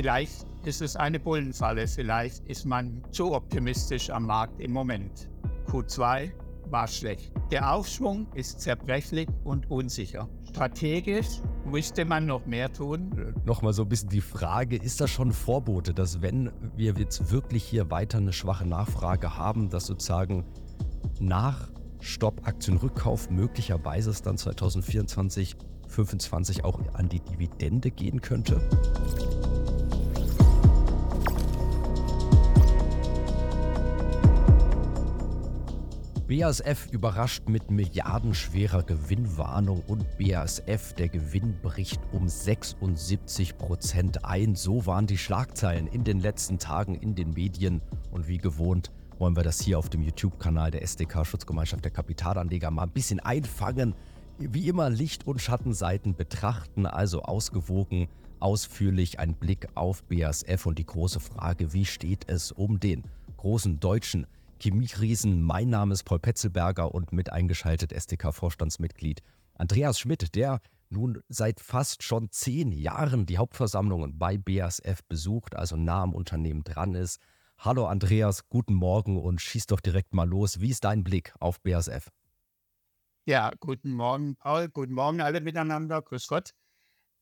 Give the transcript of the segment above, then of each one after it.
Vielleicht ist es eine Bullenfalle, vielleicht ist man zu optimistisch am Markt im Moment. Q2 war schlecht. Der Aufschwung ist zerbrechlich und unsicher. Strategisch müsste man noch mehr tun. Nochmal so ein bisschen die Frage, ist das schon Vorbote, dass wenn wir jetzt wirklich hier weiter eine schwache Nachfrage haben, dass sozusagen nach Stopp Aktienrückkauf möglicherweise es dann 2024, 2025 auch an die Dividende gehen könnte? BASF überrascht mit milliardenschwerer Gewinnwarnung und BASF, der Gewinn bricht um 76 Prozent ein. So waren die Schlagzeilen in den letzten Tagen in den Medien und wie gewohnt wollen wir das hier auf dem YouTube-Kanal der SDK Schutzgemeinschaft der Kapitalanleger mal ein bisschen einfangen. Wie immer Licht- und Schattenseiten betrachten, also ausgewogen, ausführlich ein Blick auf BASF und die große Frage, wie steht es um den großen deutschen Chemieriesen. Mein Name ist Paul Petzelberger und mit eingeschaltet SDK-Vorstandsmitglied Andreas Schmidt, der nun seit fast schon zehn Jahren die Hauptversammlungen bei BASF besucht, also nah am Unternehmen dran ist. Hallo Andreas, guten Morgen und schieß doch direkt mal los. Wie ist dein Blick auf BASF? Ja, guten Morgen, Paul. Guten Morgen alle miteinander. Grüß Gott.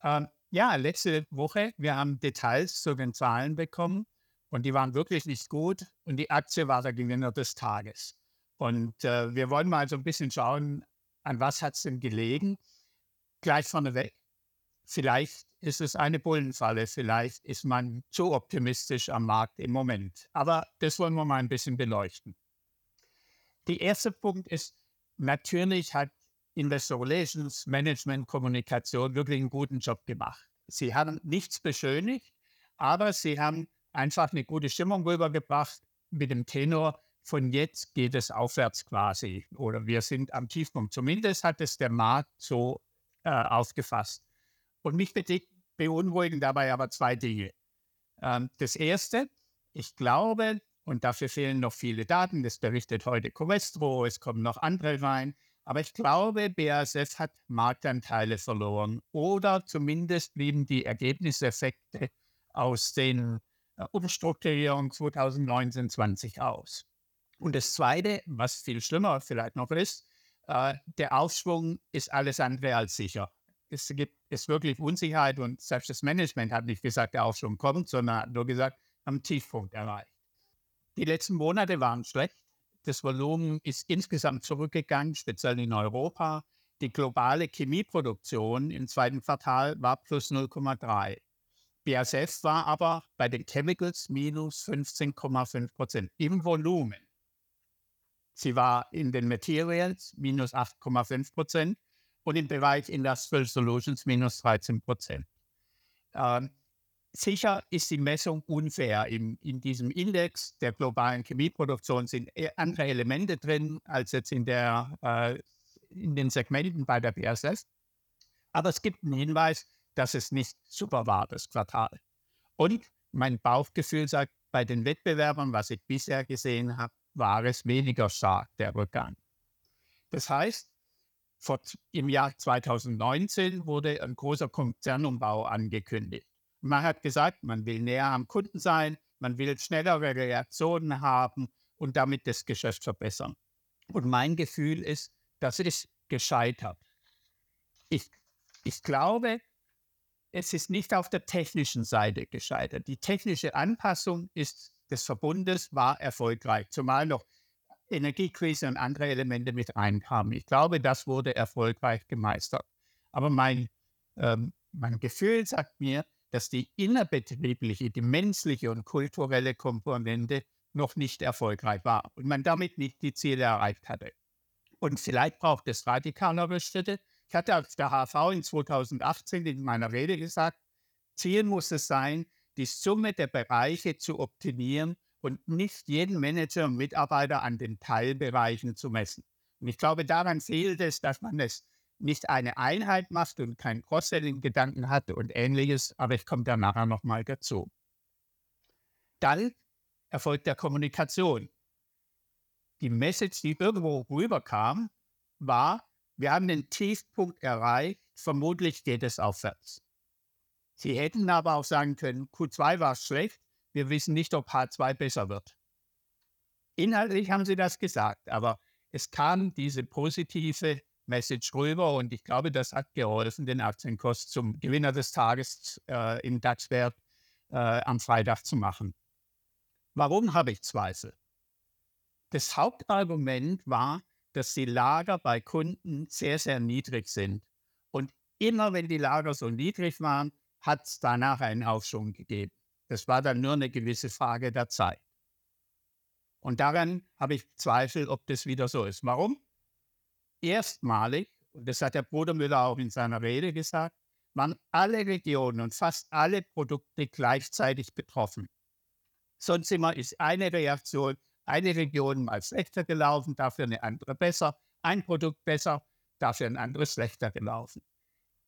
Ähm, ja, letzte Woche, wir haben Details zu den Zahlen bekommen. Und die waren wirklich nicht gut und die Aktie war der Gewinner des Tages. Und äh, wir wollen mal so ein bisschen schauen, an was hat es denn gelegen. Gleich vorneweg, vielleicht ist es eine Bullenfalle, vielleicht ist man zu optimistisch am Markt im Moment. Aber das wollen wir mal ein bisschen beleuchten. Der erste Punkt ist, natürlich hat Investor Relations, Management, Kommunikation wirklich einen guten Job gemacht. Sie haben nichts beschönigt, aber sie haben einfach eine gute Stimmung rübergebracht mit dem Tenor, von jetzt geht es aufwärts quasi oder wir sind am Tiefpunkt. Zumindest hat es der Markt so äh, aufgefasst. Und mich beunruhigen dabei aber zwei Dinge. Ähm, das erste, ich glaube, und dafür fehlen noch viele Daten, das berichtet heute Covestro, es kommen noch andere rein, aber ich glaube, BASF hat Marktanteile verloren oder zumindest blieben die Ergebniseffekte aus den Umstrukturierung 2019-20 aus. Und das Zweite, was viel schlimmer vielleicht noch ist, äh, der Aufschwung ist alles andere als sicher. Es gibt es wirklich Unsicherheit und selbst das Management hat nicht gesagt, der Aufschwung kommt, sondern hat nur gesagt, am Tiefpunkt erreicht. Die letzten Monate waren schlecht. Das Volumen ist insgesamt zurückgegangen, speziell in Europa. Die globale Chemieproduktion im zweiten Quartal war plus 0,3. BASF war aber bei den Chemicals minus 15,5 Prozent im Volumen. Sie war in den Materials minus 8,5 Prozent und im Bereich Industrial Solutions minus 13 Prozent. Ähm, sicher ist die Messung unfair. Im, in diesem Index der globalen Chemieproduktion sind e, andere Elemente drin als jetzt in, der, äh, in den Segmenten bei der BASF. Aber es gibt einen Hinweis, dass es nicht super war, das Quartal. Und mein Bauchgefühl sagt, bei den Wettbewerbern, was ich bisher gesehen habe, war es weniger stark, der Rückgang. Das heißt, vor, im Jahr 2019 wurde ein großer Konzernumbau angekündigt. Man hat gesagt, man will näher am Kunden sein, man will schnellere Reaktionen haben und damit das Geschäft verbessern. Und mein Gefühl ist, das ist gescheitert. Ich, ich glaube, es ist nicht auf der technischen Seite gescheitert. Die technische Anpassung ist, des Verbundes war erfolgreich, zumal noch Energiekrise und andere Elemente mit reinkamen. Ich glaube, das wurde erfolgreich gemeistert. Aber mein, ähm, mein Gefühl sagt mir, dass die innerbetriebliche, die menschliche und kulturelle Komponente noch nicht erfolgreich war und man damit nicht die Ziele erreicht hatte. Und vielleicht braucht es radikalere Schritte, ich hatte auf der HV in 2018 in meiner Rede gesagt, Ziel muss es sein, die Summe der Bereiche zu optimieren und nicht jeden Manager und Mitarbeiter an den Teilbereichen zu messen. Und ich glaube, daran fehlt es, dass man es nicht eine Einheit macht und keinen Cross-Selling-Gedanken hat und ähnliches, aber ich komme da nachher nochmal dazu. Dann erfolgt der Kommunikation. Die Message, die irgendwo rüberkam, war, wir haben den Tiefpunkt erreicht, vermutlich geht es aufwärts. Sie hätten aber auch sagen können, Q2 war schlecht, wir wissen nicht, ob H2 besser wird. Inhaltlich haben sie das gesagt, aber es kam diese positive Message rüber und ich glaube, das hat geholfen, den Aktienkurs zum Gewinner des Tages äh, im DAX-Wert äh, am Freitag zu machen. Warum habe ich Zweifel? Das Hauptargument war, dass die Lager bei Kunden sehr, sehr niedrig sind. Und immer wenn die Lager so niedrig waren, hat es danach einen Aufschwung gegeben. Das war dann nur eine gewisse Frage der Zeit. Und daran habe ich Zweifel, ob das wieder so ist. Warum? Erstmalig, und das hat der Bruder Müller auch in seiner Rede gesagt, waren alle Regionen und fast alle Produkte gleichzeitig betroffen. Sonst immer ist eine Reaktion, eine Region mal schlechter gelaufen, dafür eine andere besser, ein Produkt besser, dafür ein anderes schlechter gelaufen.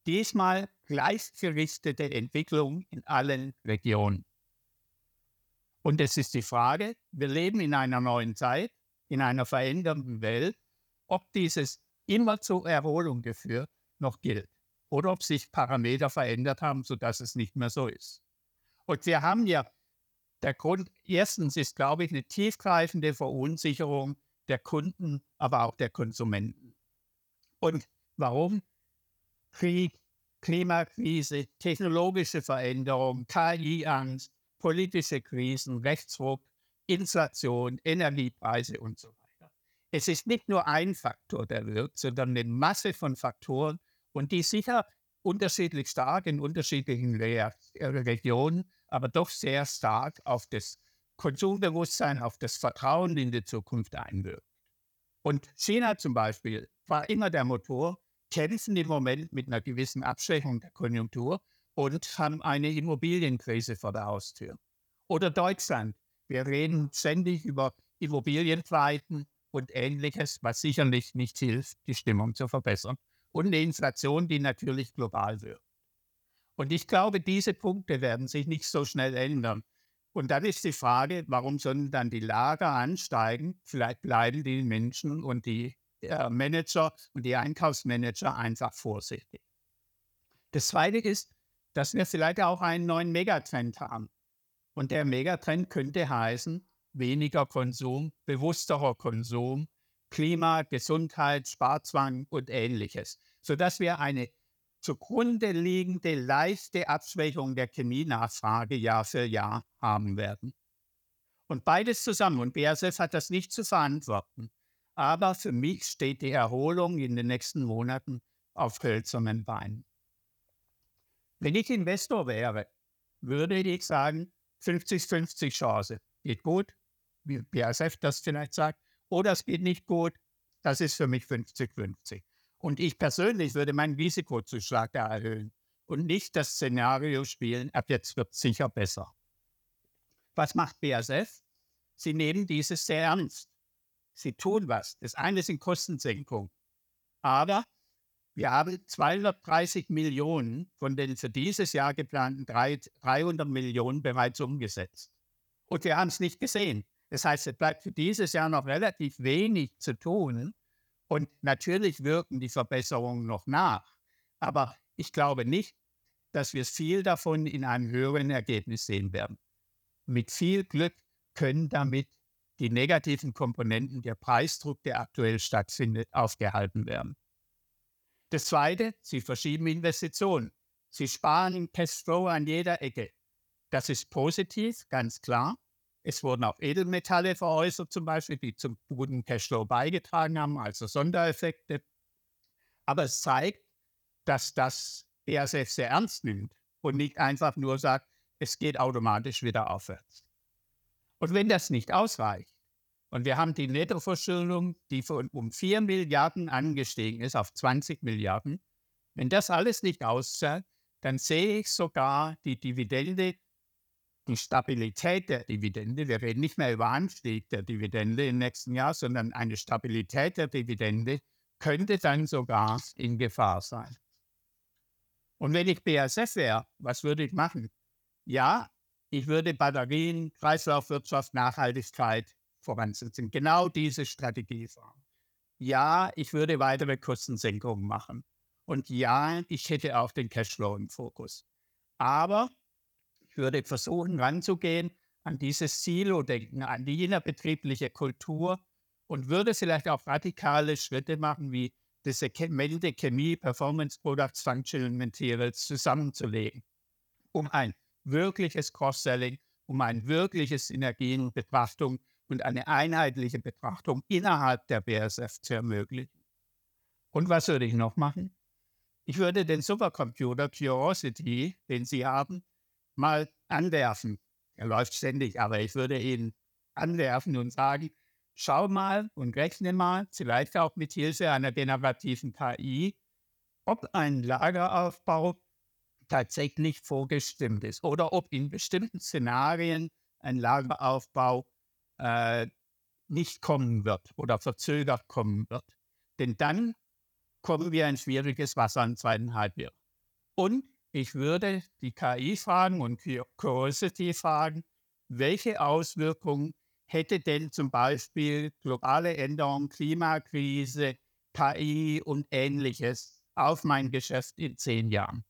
Diesmal gleichgerichtete Entwicklung in allen Regionen. Und es ist die Frage, wir leben in einer neuen Zeit, in einer verändernden Welt, ob dieses immer zur Erholung geführt noch gilt oder ob sich Parameter verändert haben, sodass es nicht mehr so ist. Und wir haben ja, der Grund, erstens ist, glaube ich, eine tiefgreifende Verunsicherung der Kunden, aber auch der Konsumenten. Und warum? Krieg, Klimakrise, technologische Veränderung, KI-Angst, politische Krisen, Rechtsruck, Inflation, Energiepreise und so weiter. Es ist nicht nur ein Faktor, der wirkt, sondern eine Masse von Faktoren und die sicher unterschiedlich stark in unterschiedlichen äh, Regionen, aber doch sehr stark auf das Konsumbewusstsein, auf das Vertrauen in die Zukunft einwirkt. Und China zum Beispiel war immer der Motor, kämpfen im Moment mit einer gewissen Abschwächung der Konjunktur und haben eine Immobilienkrise vor der Haustür. Oder Deutschland. Wir reden ständig über Immobilienpleiten und Ähnliches, was sicherlich nicht hilft, die Stimmung zu verbessern. Und eine Inflation, die natürlich global wird. Und ich glaube, diese Punkte werden sich nicht so schnell ändern. Und dann ist die Frage, warum sollen dann die Lager ansteigen? Vielleicht bleiben die Menschen und die äh, Manager und die Einkaufsmanager einfach vorsichtig. Das Zweite ist, dass wir vielleicht auch einen neuen Megatrend haben. Und der Megatrend könnte heißen, weniger Konsum, bewussterer Konsum, Klima, Gesundheit, Sparzwang und ähnliches, sodass wir eine zugrunde liegende leichte Abschwächung der Chemienachfrage Jahr für Jahr haben werden. Und beides zusammen, und BASF hat das nicht zu verantworten, aber für mich steht die Erholung in den nächsten Monaten auf hölzernen Beinen. Wenn ich Investor wäre, würde ich sagen, 50-50 Chance. Geht gut, wie BASF das vielleicht sagt, oder es geht nicht gut. Das ist für mich 50-50. Und ich persönlich würde meinen Risikozuschlag da erhöhen und nicht das Szenario spielen, ab jetzt wird es sicher besser. Was macht BASF? Sie nehmen dieses sehr ernst. Sie tun was. Das eine sind Kostensenkung. Aber wir haben 230 Millionen von den für dieses Jahr geplanten 300 Millionen bereits umgesetzt. Und wir haben es nicht gesehen. Das heißt, es bleibt für dieses Jahr noch relativ wenig zu tun. Und natürlich wirken die Verbesserungen noch nach. Aber ich glaube nicht, dass wir viel davon in einem höheren Ergebnis sehen werden. Mit viel Glück können damit die negativen Komponenten der Preisdruck, der aktuell stattfindet, aufgehalten werden. Das Zweite, sie verschieben Investitionen. Sie sparen Cashflow an jeder Ecke. Das ist positiv, ganz klar. Es wurden auch Edelmetalle veräußert, zum Beispiel, die zum guten Cashflow beigetragen haben, also Sondereffekte. Aber es zeigt, dass das BASF sehr ernst nimmt und nicht einfach nur sagt, es geht automatisch wieder aufwärts. Und wenn das nicht ausreicht, und wir haben die Nettoverschuldung, die von um 4 Milliarden angestiegen ist auf 20 Milliarden. Wenn das alles nicht auszahlt, dann sehe ich sogar die Dividende, die Stabilität der Dividende. Wir reden nicht mehr über Anstieg der Dividende im nächsten Jahr, sondern eine Stabilität der Dividende könnte dann sogar in Gefahr sein. Und wenn ich BASF wäre, was würde ich machen? Ja, ich würde Batterien, Kreislaufwirtschaft, Nachhaltigkeit voransetzen. Genau diese Strategie fahren. Ja, ich würde weitere Kostensenkungen machen. Und ja, ich hätte auch den Cashflow im Fokus. Aber würde versuchen, ranzugehen an dieses Silo-Denken, an die innerbetriebliche Kultur und würde vielleicht auch radikale Schritte machen, wie diese Segmente Chemie, Performance Products, Functional Materials zusammenzulegen, um ein wirkliches Cross-Selling, um ein wirkliches Synergienbetrachtung und eine einheitliche Betrachtung innerhalb der BSF zu ermöglichen. Und was würde ich noch machen? Ich würde den Supercomputer Curiosity, den Sie haben, mal anwerfen. Er läuft ständig, aber ich würde ihn anwerfen und sagen, schau mal und rechne mal, vielleicht auch mit Hilfe einer generativen KI, ob ein Lageraufbau tatsächlich vorgestimmt ist oder ob in bestimmten Szenarien ein Lageraufbau äh, nicht kommen wird oder verzögert kommen wird. Denn dann kommen wir in schwieriges Wasser im zweiten Halbjahr. Und ich würde die KI fragen und Curiosity fragen, welche Auswirkungen hätte denn zum Beispiel globale Änderung, Klimakrise, KI und ähnliches auf mein Geschäft in zehn Jahren?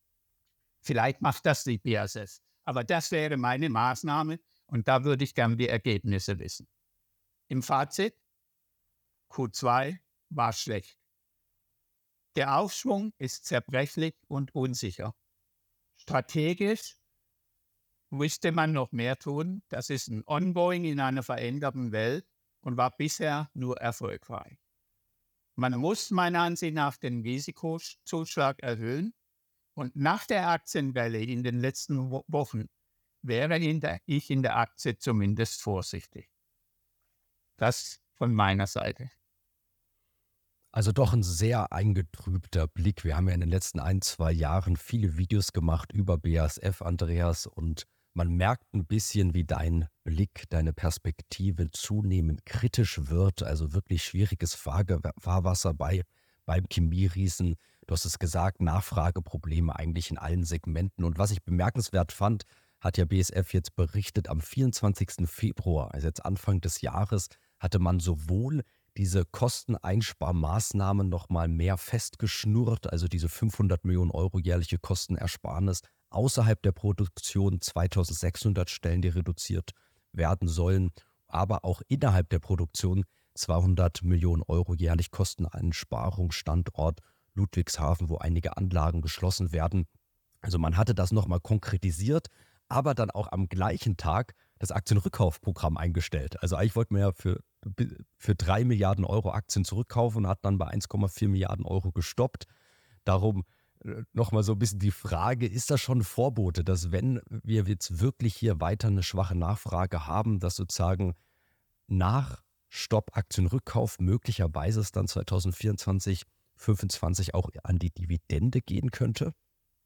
Vielleicht macht das die BASF. Aber das wäre meine Maßnahme und da würde ich gerne die Ergebnisse wissen. Im Fazit, Q2 war schlecht. Der Aufschwung ist zerbrechlich und unsicher. Strategisch müsste man noch mehr tun. Das ist ein Ongoing in einer veränderten Welt und war bisher nur erfolgreich. Man muss meiner Ansicht nach den Risikozuschlag erhöhen und nach der Aktienwelle in den letzten Wochen wäre in der, ich in der Aktie zumindest vorsichtig. Das von meiner Seite. Also doch ein sehr eingetrübter Blick. Wir haben ja in den letzten ein, zwei Jahren viele Videos gemacht über BASF, Andreas, und man merkt ein bisschen, wie dein Blick, deine Perspektive zunehmend kritisch wird. Also wirklich schwieriges Fahrwasser bei, beim Chemieriesen. Du hast es gesagt, Nachfrageprobleme eigentlich in allen Segmenten. Und was ich bemerkenswert fand, hat ja BSF jetzt berichtet, am 24. Februar, also jetzt Anfang des Jahres, hatte man sowohl diese Kosteneinsparmaßnahmen nochmal mehr festgeschnurrt, also diese 500 Millionen Euro jährliche Kostenersparnis außerhalb der Produktion, 2600 Stellen, die reduziert werden sollen, aber auch innerhalb der Produktion 200 Millionen Euro jährlich Kosteneinsparung, Standort Ludwigshafen, wo einige Anlagen geschlossen werden. Also man hatte das nochmal konkretisiert, aber dann auch am gleichen Tag das Aktienrückkaufprogramm eingestellt. Also eigentlich wollten wir ja für, für 3 Milliarden Euro Aktien zurückkaufen und hat dann bei 1,4 Milliarden Euro gestoppt. Darum äh, nochmal so ein bisschen die Frage, ist das schon Vorbote, dass wenn wir jetzt wirklich hier weiter eine schwache Nachfrage haben, dass sozusagen nach Stopp Aktienrückkauf möglicherweise es dann 2024, 2025 auch an die Dividende gehen könnte?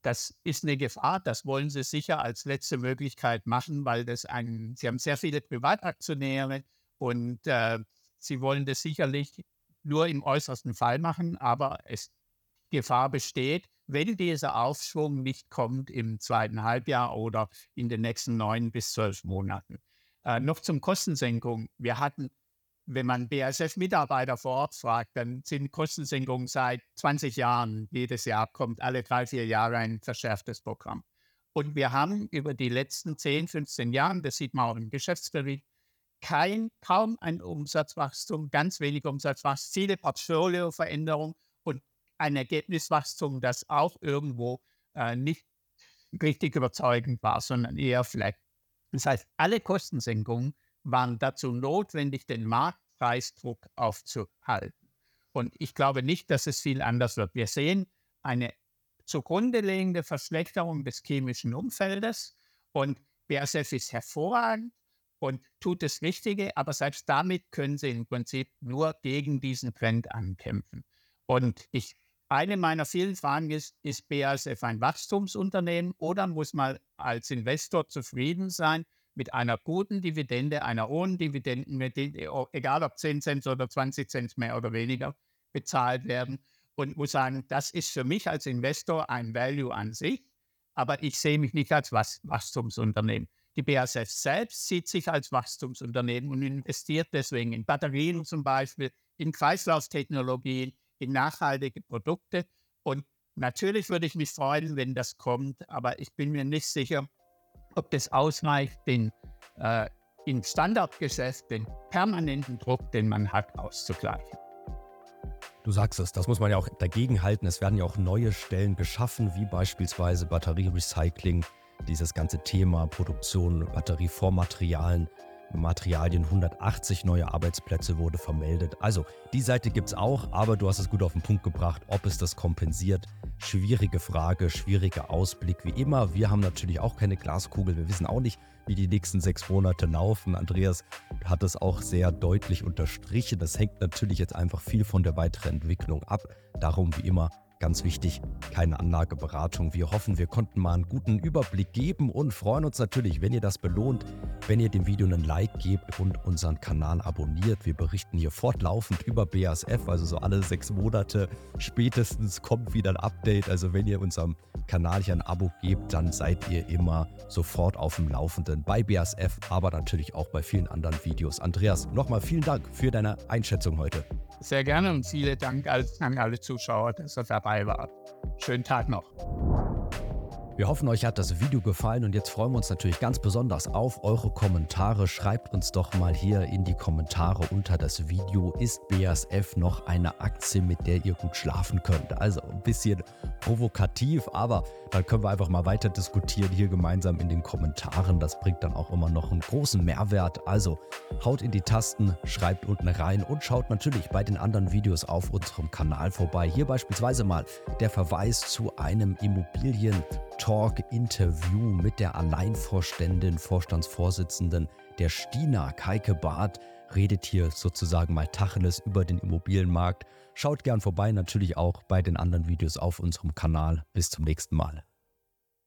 Das ist eine Gefahr, das wollen Sie sicher als letzte Möglichkeit machen, weil das ein, Sie haben sehr viele Privataktionäre und äh, Sie wollen das sicherlich nur im äußersten Fall machen, aber es Gefahr besteht, wenn dieser Aufschwung nicht kommt im zweiten Halbjahr oder in den nächsten neun bis zwölf Monaten. Äh, noch zum Kostensenkung. Wir hatten wenn man BASF-Mitarbeiter vor Ort fragt, dann sind Kostensenkungen seit 20 Jahren, jedes Jahr kommt alle drei, vier Jahre ein verschärftes Programm. Und wir haben über die letzten 10, 15 Jahre, das sieht man auch im Geschäftsbericht, kein, kaum ein Umsatzwachstum, ganz wenig Umsatzwachstum, viele Portfolioveränderungen und ein Ergebniswachstum, das auch irgendwo äh, nicht richtig überzeugend war, sondern eher vielleicht. Das heißt, alle Kostensenkungen waren dazu notwendig, den Marktpreisdruck aufzuhalten. Und ich glaube nicht, dass es viel anders wird. Wir sehen eine zugrunde liegende Verschlechterung des chemischen Umfeldes und BASF ist hervorragend und tut das Richtige, aber selbst damit können sie im Prinzip nur gegen diesen Trend ankämpfen. Und ich, eine meiner vielen Fragen ist, ist BASF ein Wachstumsunternehmen oder muss man als Investor zufrieden sein, mit einer guten Dividende, einer hohen Dividenden, egal ob 10 Cent oder 20 Cent mehr oder weniger bezahlt werden. Und muss sagen, das ist für mich als Investor ein Value an sich, aber ich sehe mich nicht als Wachstumsunternehmen. Die BASF selbst sieht sich als Wachstumsunternehmen und investiert deswegen in Batterien zum Beispiel, in Kreislauftechnologien, in nachhaltige Produkte. Und Natürlich würde ich mich freuen, wenn das kommt, aber ich bin mir nicht sicher, ob das ausreicht, den äh, im Standardgeschäft den permanenten Druck, den man hat, auszugleichen. Du sagst es, das muss man ja auch dagegen halten. Es werden ja auch neue Stellen geschaffen, wie beispielsweise Batterierecycling, dieses ganze Thema Produktion, Batterievormaterialien. Materialien, 180 neue Arbeitsplätze wurde vermeldet. Also die Seite gibt es auch, aber du hast es gut auf den Punkt gebracht, ob es das kompensiert. Schwierige Frage, schwieriger Ausblick wie immer. Wir haben natürlich auch keine Glaskugel, wir wissen auch nicht, wie die nächsten sechs Monate laufen. Andreas hat es auch sehr deutlich unterstrichen. Das hängt natürlich jetzt einfach viel von der weiteren Entwicklung ab. Darum wie immer Ganz wichtig, keine Anlageberatung. Wir hoffen, wir konnten mal einen guten Überblick geben und freuen uns natürlich, wenn ihr das belohnt, wenn ihr dem Video einen Like gebt und unseren Kanal abonniert. Wir berichten hier fortlaufend über BASF, also so alle sechs Monate spätestens kommt wieder ein Update. Also wenn ihr unserem Kanal hier ein Abo gebt, dann seid ihr immer sofort auf dem Laufenden bei BASF, aber natürlich auch bei vielen anderen Videos. Andreas, nochmal vielen Dank für deine Einschätzung heute. Sehr gerne und vielen Dank an alle Zuschauer, dass ihr dabei wart. Schönen Tag noch. Wir hoffen, euch hat das Video gefallen und jetzt freuen wir uns natürlich ganz besonders auf eure Kommentare. Schreibt uns doch mal hier in die Kommentare unter das Video, ist BASF noch eine Aktie, mit der ihr gut schlafen könnt? Also ein bisschen provokativ, aber dann können wir einfach mal weiter diskutieren hier gemeinsam in den Kommentaren. Das bringt dann auch immer noch einen großen Mehrwert. Also haut in die Tasten, schreibt unten rein und schaut natürlich bei den anderen Videos auf unserem Kanal vorbei. Hier beispielsweise mal der Verweis zu einem Immobilien Talk-Interview mit der Alleinvorständin, Vorstandsvorsitzenden der Stina, Keike Barth, redet hier sozusagen mal Tacheles über den Immobilienmarkt. Schaut gern vorbei, natürlich auch bei den anderen Videos auf unserem Kanal. Bis zum nächsten Mal.